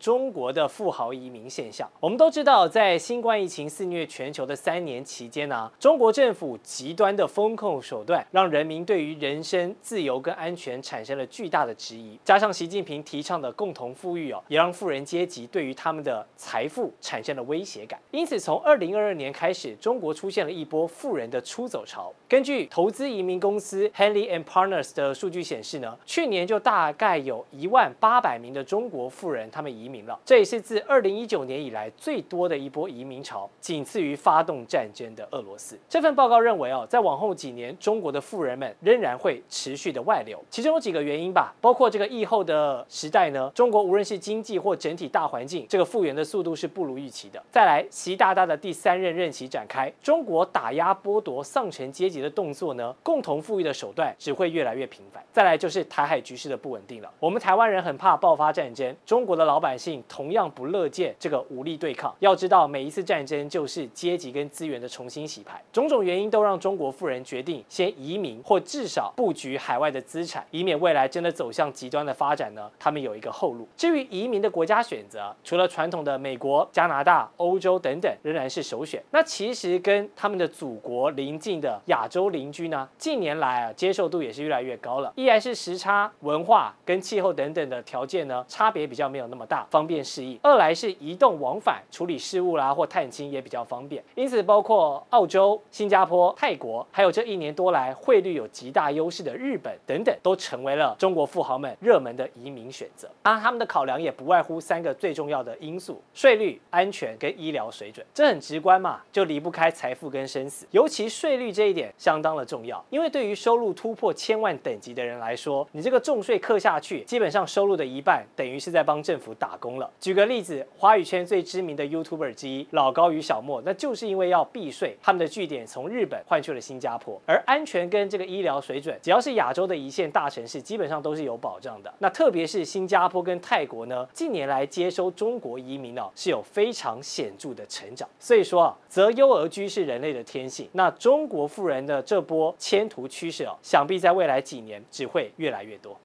中国的富豪移民现象，我们都知道，在新冠疫情肆虐全球的三年期间呢、啊，中国政府极端的风控手段，让人民对于人身自由跟安全产生了巨大的质疑。加上习近平提倡的共同富裕哦，也让富人阶级对于他们的财富产生了威胁感。因此，从二零二二年开始，中国出现了一波富人的出走潮。根据投资移民公司 Henley and Partners 的数据显示呢，去年就大概有一万八百名的中国富人他们移。了，这也是自二零一九年以来最多的一波移民潮，仅次于发动战争的俄罗斯。这份报告认为哦，在往后几年，中国的富人们仍然会持续的外流，其中有几个原因吧，包括这个疫后的时代呢，中国无论是经济或整体大环境，这个复原的速度是不如预期的。再来，习大大的第三任任期展开，中国打压剥夺上层阶级的动作呢，共同富裕的手段只会越来越频繁。再来就是台海局势的不稳定了，我们台湾人很怕爆发战争，中国的老百性。同样不乐见这个武力对抗。要知道，每一次战争就是阶级跟资源的重新洗牌。种种原因都让中国富人决定先移民，或至少布局海外的资产，以免未来真的走向极端的发展呢，他们有一个后路。至于移民的国家选择，除了传统的美国、加拿大、欧洲等等，仍然是首选。那其实跟他们的祖国邻近的亚洲邻居呢，近年来啊，接受度也是越来越高了。依然是时差、文化跟气候等等的条件呢，差别比较没有那么大。方便适应，二来是移动往返处理事务啦，或探亲也比较方便，因此包括澳洲、新加坡、泰国，还有这一年多来汇率有极大优势的日本等等，都成为了中国富豪们热门的移民选择。啊，他们的考量也不外乎三个最重要的因素：税率、安全跟医疗水准。这很直观嘛，就离不开财富跟生死。尤其税率这一点相当的重要，因为对于收入突破千万等级的人来说，你这个重税克下去，基本上收入的一半等于是在帮政府打工。了，举个例子，华语圈最知名的 YouTuber 之一老高与小莫，那就是因为要避税，他们的据点从日本换去了新加坡。而安全跟这个医疗水准，只要是亚洲的一线大城市，基本上都是有保障的。那特别是新加坡跟泰国呢，近年来接收中国移民哦，是有非常显著的成长。所以说啊，择优而居是人类的天性。那中国富人的这波迁徒趋势哦，想必在未来几年只会越来越多。